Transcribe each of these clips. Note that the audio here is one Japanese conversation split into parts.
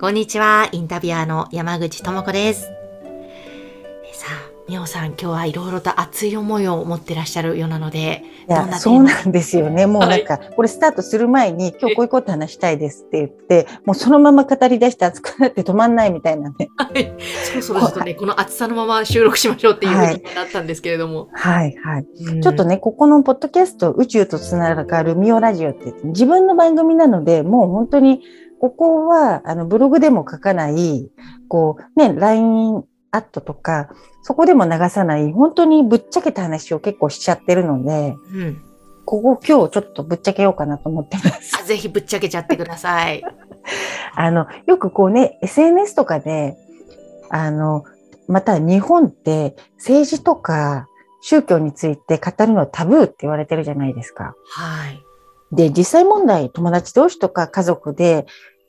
こんにちは、インタビュアーの山口智子です。えさあ、みおさん、今日はいろいろと熱い思いを持ってらっしゃるようなので、いやそうなんですよね。もうなんか、これスタートする前に今日こういうこと話したいですって言ってもうそのまま語り出して熱くなって止まんないみたいなね。はい、そろそろちょっとね、この熱さのまま収録しましょうっていうふうになったんですけれども。はいはい。うん。ちょっとね、ここのポッドキャスト、宇宙とつながるミオラジオって自分の番組なので、もう本当に、ここは、あの、ブログでも書かない、こう、ね、LINE アットとか、そこでも流さない、本当にぶっちゃけた話を結構しちゃってるので、うん。ここ今日ちょっとぶっちゃけようかなと思ってます。あぜひぶっちゃけちゃってください。あの、よくこうね、SNS とかで、あの、また日本って政治とか宗教について語るのはタブーって言われてるじゃないですか。はい。で、実際問題、友達同士とか家族で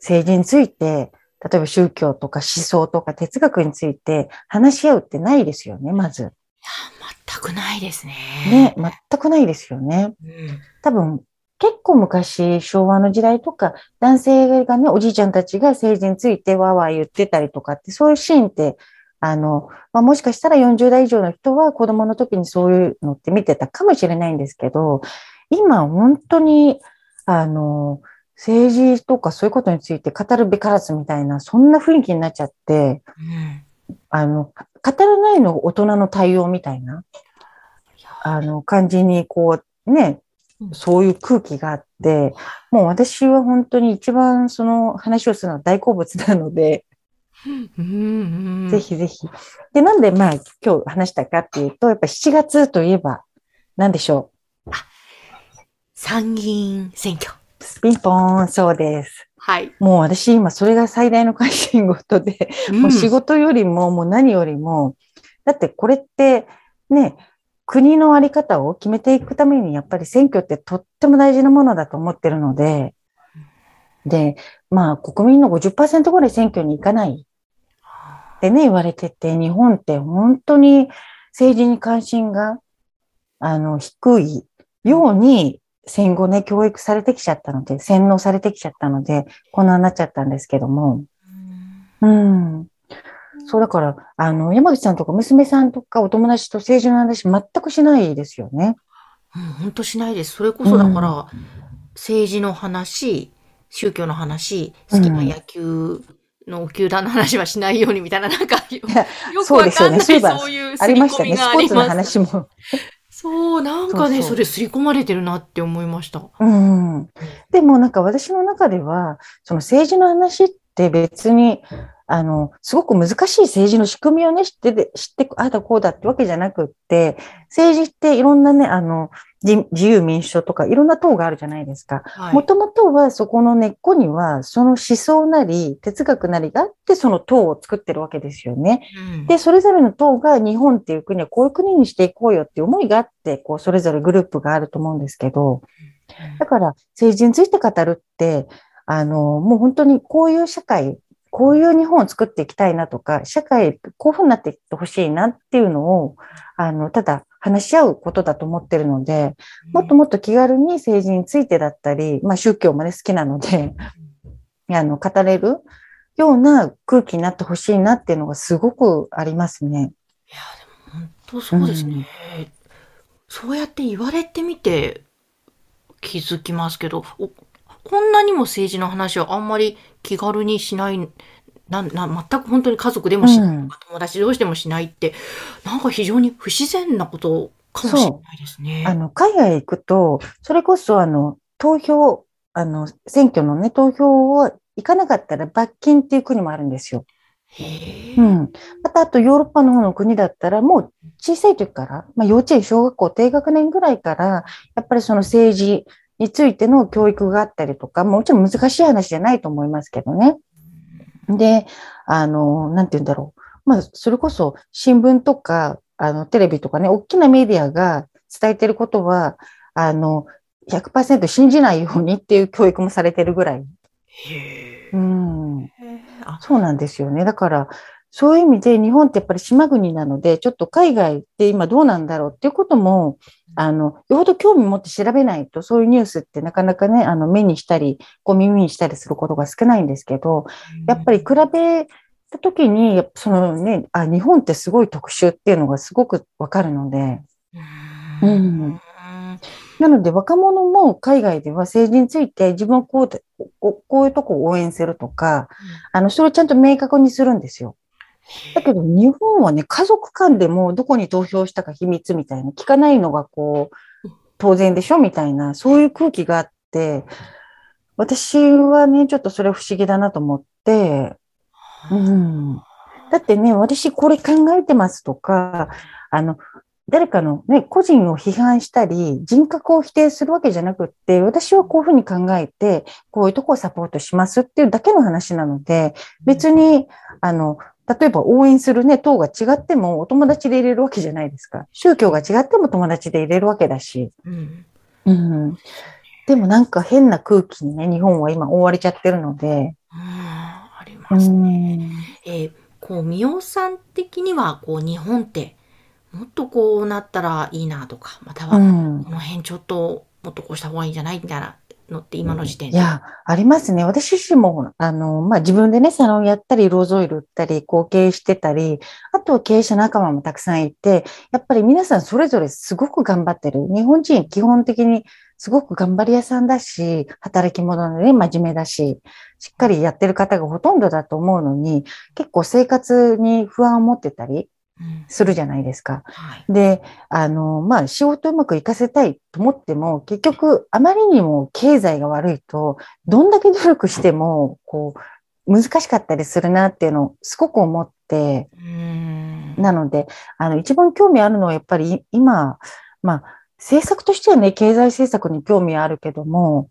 政治について、例えば宗教とか思想とか哲学について話し合うってないですよね、まず。いや、全くないですね。ね、全くないですよね。うん。多分、結構昔、昭和の時代とか、男性がね、おじいちゃんたちが政治についてわーわー言ってたりとかって、そういうシーンって、あの、まあ、もしかしたら40代以上の人は子供の時にそういうのって見てたかもしれないんですけど、今本当に、あの、政治とかそういうことについて語るべからずみたいな、そんな雰囲気になっちゃって、うん。あの、語らないのが大人の対応みたいな、あの、感じに、こう、ねうん、そういう空気があって、もう私は本当に一番その話をするのは大好物なので。ぜ。ひぜひ。で、なんでまあ今日話したかっていうと、やっぱ7月といえば、何でしょ参議院選挙。う。ピンポーン、そうです。はい。もう私今それが最大の関心事で、もう仕事よりももう何よりも、だってこれってね、国のあり方を決めていくためにやっぱり選挙ってとっても大事なものだと思ってるので、で、まあ国民の50%ぐらい選挙に行かないってね、言われてて、日本って本当に政治に関心が、あの、低いように戦後ね、教育されてきちゃったので、洗脳されてきちゃったので、こんなになっちゃったんですけども、うんうん。そうだから、あの、山口さんとか娘さんとかお友達と政治の話全くしないですよね。うん、本当しないです。それこそだから、政治の話、宗教の話、好きな野球の球団の話はしないようにみたいな、なんか、よくそうですわかんないよねそういうあ刷りましたね。スポーツの。話も。そう、なんかね、それ刷り込まれてるなって思いました。うん。でもなんか私の中では、その政治の話って別に、あの、すごく難しい政治の仕組みをね、知ってて、知って、ああだこうだってわけじゃなくって、政治っていろんなね、あの、自自由民主党とかいろんな党があるじゃないですか。はい。もともとはそこの根っこには、その思想なり哲学なりがあって、その党を作ってるわけですよね。うんで、それぞれの党が日本っていう国はこういう国にしていこうよっていう思いがあって、こう、それぞれグループがあると思うんですけど、だから政治について語るって、あの、もう本当にこういう社会、こういう日本を作っていきたいなとか、社会、こういうふうになっていってほしいなっていうのを、あの、ただ話し合うことだと思ってるので、もっともっと気軽に政治についてだったり、まあ宗教もね、好きなので、あの、語れるような空気になってほしいなっていうのがすごくありますね。いや、でも本当そうですね。そうやって言われてみて気づきますけど、おこんなにも政治の話をあんまり気軽にしない、な、な、全く本当に家族でもしない、うん友達同士でもしないって、なんか非常に不自然なことかもしれないですね。あの、海外行くと、それこそあの、投票、あの、選挙のね、投票を行かなかったら罰金っていう国もあるんですよ。へえ。うん。また、あとヨーロッパの方の国だったら、もう小さい時から、まあ幼稚園、小学校、低学年ぐらいから、やっぱりその政治についての教育があったりとか、もちろん難しい話じゃないと思いますけどね。で、あの、なんて言うんだろう。まあ、それこそ新聞とか、あの、テレビとかね、大きなメディアが伝えてることは、あの、100%信じないようにっていう教育もされてるぐらい。へーうん。そうなんですよね。だから、そういう意味で日本ってやっぱり島国なので、ちょっと海外って今どうなんだろうっていうことも、あの、よほど興味持って調べないと、そういうニュースってなかなかね、あの、目にしたり、こう耳にしたりすることが少ないんですけど、やっぱり比べた時に、やっぱそのね、あ、日本ってすごい特殊っていうのがすごくわかるので、ううん。ん。なので若者も海外では政治について自分はこうで、こうこういうとこを応援するとか、あの、それをちゃんと明確にするんですよ。だけど日本はね、家族間でもどこに投票したか秘密みたいな、聞かないのがこう、当然でしょみたいな、そういう空気があって、私はね、ちょっとそれ不思議だなと思って、うん。だってね、私これ考えてますとか、あの、誰かのね、個人を批判したり、人格を否定するわけじゃなくって、私はこういうふうに考えて、こういうとこをサポートしますっていうだけの話なので、別に、あの、例えば応援するね、党が違ってもお友達で入れるわけじゃないですか。宗教が違っても友達で入れるわけだし。うんうん。でもなんか変な空気にね、日本は今覆われちゃってるので。うんありうますね。ん。えーこう、みおさん的には、こう、日本って、もっとこうなったらいいなとか、または、うんこ。の辺ちょっと、もっとこうした方がいいんじゃないみたいなのって、今の時点で。いや、ありますね。私自身も、あの、まあ、自分でね、サロンやったり、ローズオイル売ったり、後継してたり、あと経営者仲間もたくさんいて、やっぱり皆さんそれぞれすごく頑張ってる。日本人基本的にすごく頑張り屋さんだし、働き者で、真面目だし、しっかりやってる方がほとんどだと思うのに、結構生活に不安を持ってたりするじゃないですか。はい。で、あの、まあ、仕事うまくいかせたいと思っても、結局、あまりにも経済が悪いと、どんだけ努力しても、こう、難しかったりするなっていうのをすごく思って、うんなので、あの、一番興味あるのはやっぱり今、まあ、政策としてはね、経済政策に興味あるけども、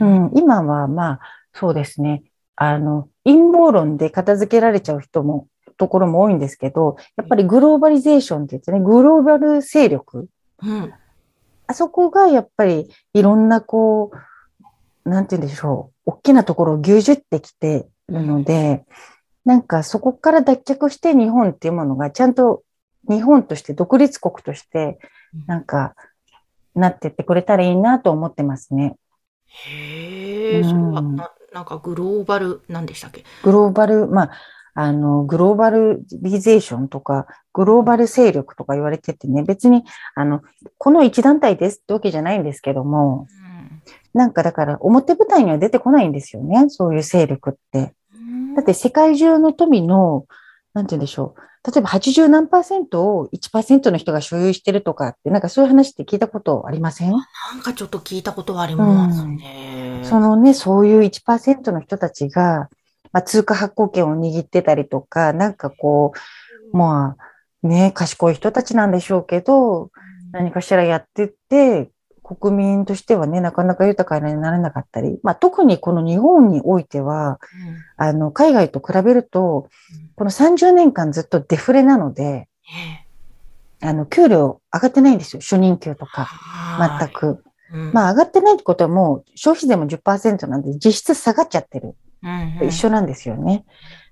うん、今はまあ、そうですね。あの、陰謀論で片付けられちゃう人も、ところも多いんですけど、やっぱりグローバリゼーションって言ってね、グローバル勢力、うん。あそこがやっぱりいろんなこう、なんて言うんでしょう、大きなところを牛耳ってきてるので、なんかそこから脱却して日本っていうものがちゃんと日本として独立国としてなんかなってってくれたらいいなと思ってますね。へえ、それは、うん。な、なんかグローバル、なんでしたっけ？グローバル、まあ、あの、グローバルリゼーションとか、グローバル勢力とか言われててね、別に、あの、この一団体ですってわけじゃないんですけども、なんかだから表舞台には出てこないんですよね、そういう勢力って。うんだって世界中の富の、なんて言うんでしょう。例えば80何パーセントを1%の人が所有してるとかって、なんかそういう話って聞いたことありません？なんかちょっと聞いたことはありますね。そのね、そういう1%の人たちが、まあ、通貨発行権を握ってたりとか、なんかこう、まあ、ね、賢い人たちなんでしょうけど、何かしらやってって、国民としてはね、なかなか豊かになれなかったり、まあ、特にこの日本においては、あの、海外と比べると、この30年間ずっとデフレなので、あの、給料上がってないんですよ。初任給とか、全く。まあ、あ、上がってないってことはもう、消費税も10%なんで、実質下がっちゃってる。うん一緒なんですよね。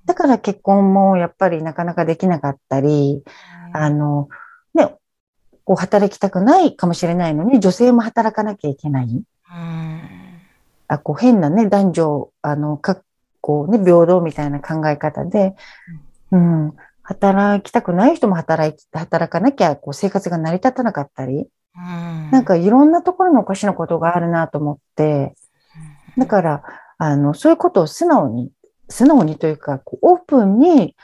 だから結婚もやっぱりなかなかできなかったり、あの、ね、こう働きたくないかもしれないのに、女性も働かなきゃいけない。うん。あこう変なね、男女、あの、かこうね、平等みたいな考え方で、うん、働きたくない人も働い、働かなきゃ、こう生活が成り立たなかったり、うん。なんかいろんなところのおかしなことがあるなと思って、だから、あの、そういうことを素直に、素直にというか、こうオープンに、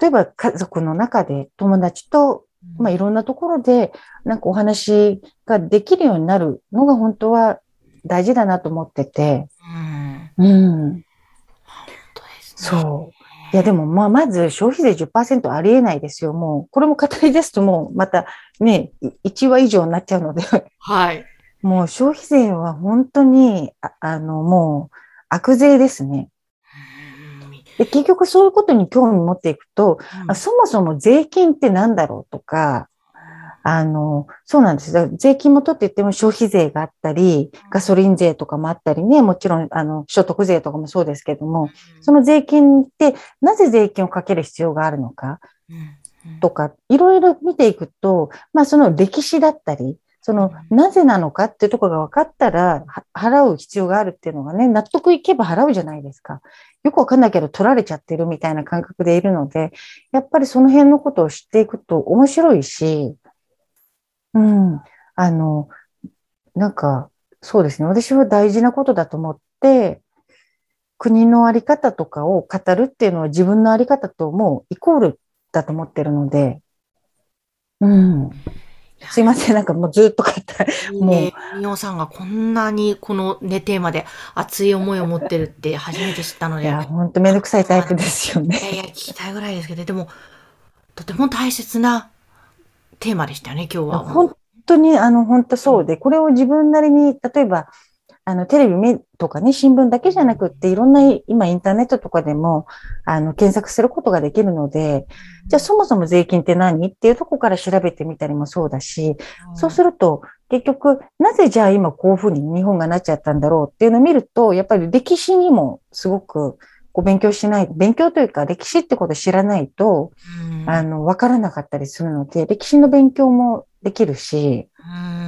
例えば家族の中で友達と、まあ、いろんなところで、なんかお話ができるようになるのが本当は大事だなと思ってて、うん。うん、本当ですね。そう。いや、でも、まあ、まず消費税10%ありえないですよ。もう、これも語り出すともう、またね、い1話以上になっちゃうので、はい。もう消費税は本当に、ああの、もう、悪税ですね。で結局そういうことに興味持っていくと、うん。あそもそも税金って何だろうとか、あの、そうなんですよ。税金も取って言っても消費税があったり、ガソリン税とかもあったりね、もちろん、あの、所得税とかもそうですけども、その税金ってなぜ税金をかける必要があるのかとか、いろいろ見ていくと、まあその歴史だったり、そのなぜなのかっていうところが分かったら、は払う必要があるっていうのがね、納得いけば払うじゃないですか。よくわかんないけど取られちゃってるみたいな感覚でいるので、やっぱりその辺のことを知っていくと面白いし、うん、あの、なんか、そうですね。私は大事なことだと思って、国のあり方とかを語るっていうのは自分のあり方ともうイコールだと思ってるので、うん。すいません。なんかもうずっと語る。いいね。みおさんがこんなにこのね、テーマで熱い思いを持ってるって初めて知ったので。いや、ほんとめんどくさいタイプですよね。いやいや、聞きたいぐらいですけど、でも、とても大切なテーマでしたよね、今日は。本当に、あの、本当そうで、これを自分なりに、例えば、あの、テレビ見とかね、新聞だけじゃなくって、いろんな、今、インターネットとかでも、あの、検索することができるので、じゃあ、そもそも税金って何？っていうところから調べてみたりもそうだし、そうすると、結局、なぜじゃあ今こういうふうに日本がなっちゃったんだろうっていうのを見ると、やっぱり歴史にもすごく、こう勉強しない、勉強というか歴史ってことを知らないと、うん、あの、わからなかったりするので、歴史の勉強もできるし、うん。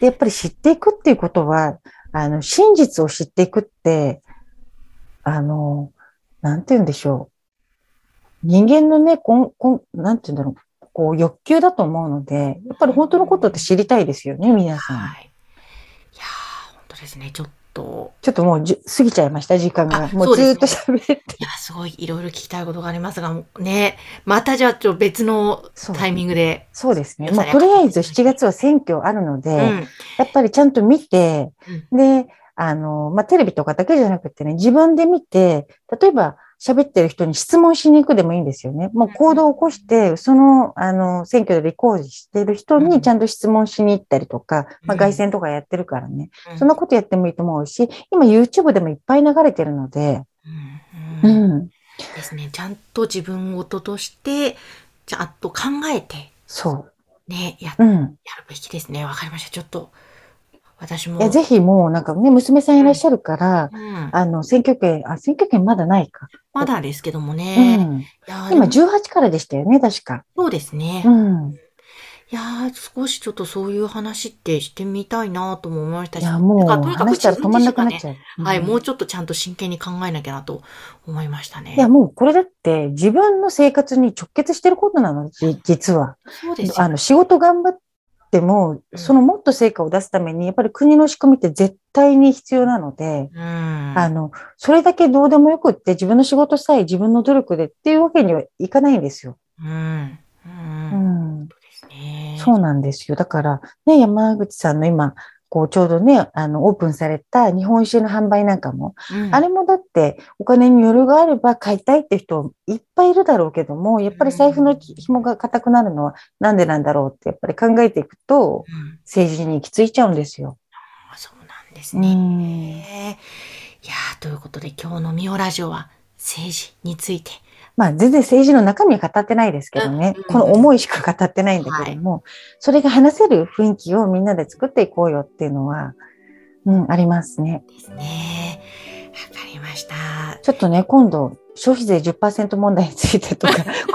で、やっぱり知っていくっていうことは、あの、真実を知っていくって、あの、なんて言うんでしょう。人間のね、こん、こん、なんて言うんだろう。こう、欲求だと思うので、やっぱり本当のことって知りたいですよね、皆さん。はい。いや、本当ですね。ちょっと、ちょっともうじゅ過ぎちゃいました、時間が。あもそうずーっと喋って。いや、すごいいろいろ聞きたいことがありますが、ね、またじゃあ、ちょ別のタイミングで。そうですね。皆さんもうとりあえず7月は選挙あるので、うん。やっぱりちゃんと見て、うんで、あの、まあ、テレビとかだけじゃなくてね、自分で見て、例えば喋ってる人に質問しに行くでもいいんですよね。もう行動を起こして、その、あの、選挙で立候補してる人うんにちゃんと質問しに行ったりとか、まあ、うん外選とかやってるからね、うんそんなことやってもいいと思うし、今 YouTube でもいっぱい流れてるので、う。うんん、ですね。ちゃんと自分事として、ちゃんと考えて、そね、や、う。うん。やるべきですね。わかりました。ちょっと、私も。いや、ぜひもうなんかね、娘さんいらっしゃるから、うん。あの、選挙権、あ、選挙権まだないか。まだですけどもうね。ん。いやー今でも18からでしたよね、確か。そうですね。うん。いやー、少しちょっとそういう話ってしてみたいなとも思いましたし。いや、もうとにかく話したら止まんなくなっちゃゃう。う。はい、うんもうちょっとちゃんと真剣に考えなきゃなと思いましたね。いや、もうこれだって自分の生活に直結してることなの、じ実は。そうですよ。あの、仕事頑張っても、うんそのもっと成果を出すために、やっぱり国の仕組みって絶対に必要なので、うん。あの、それだけどうでもよくって自分の仕事さえ自分の努力でっていうわけにはいかないんですよ。うん。うん。うん。そうなんですよ。だから、ね、山口さんの今、こう、ちょうどね、あの、オープンされた日本酒の販売なんかも、うんあれもだって、お金に余裕があれば買いたいって人いっぱいいるだろうけども、やっぱり財布の紐が固くなるのはなんでなんだろうって、やっぱり考えていくと、うん政治に行き着いちゃうんですよ。あそうなんですうね。ん。いやーということで今日のミオラジオは政治について。まあ、全然政治の中身は語ってないですけどねうん、この思いしか語ってないんだけども、それが話せる雰囲気をみんなで作っていこうよっていうのは、うん、ありますね。ですね。わかりました。ちょっとね、今度、消費税10%問題についてとか、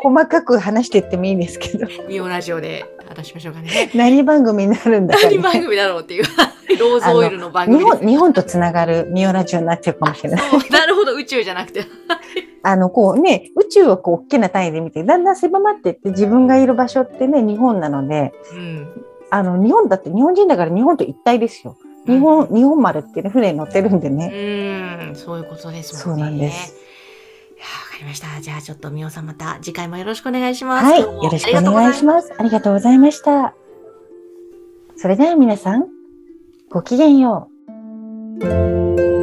こ細かく話していってもいいんですけど、ミオラジオで話しましょうかね。何番組になるんだか、何番ね。組だろうっていう。ローズオイルの番組日本、日本とつながるミオラジオになってるかもしれない。なるほど、宇宙じゃなくて。あの、こうね、宇宙をこう、大きな単位で見て、だんだん狭まっていって、自分がいる場所ってね、日本なので、うん。あの、日本だって日本人だから日本と一体ですよ。日本、日本丸っていうね船に乗ってるんでうね。ーん、そういうことですもんね。そうなんです。かりました。じゃあちょっとみおさんまた次回もよろしくお願いします。はい。よろしくお願いします。ありがとうございました。それでは皆さん、ごきげんよう。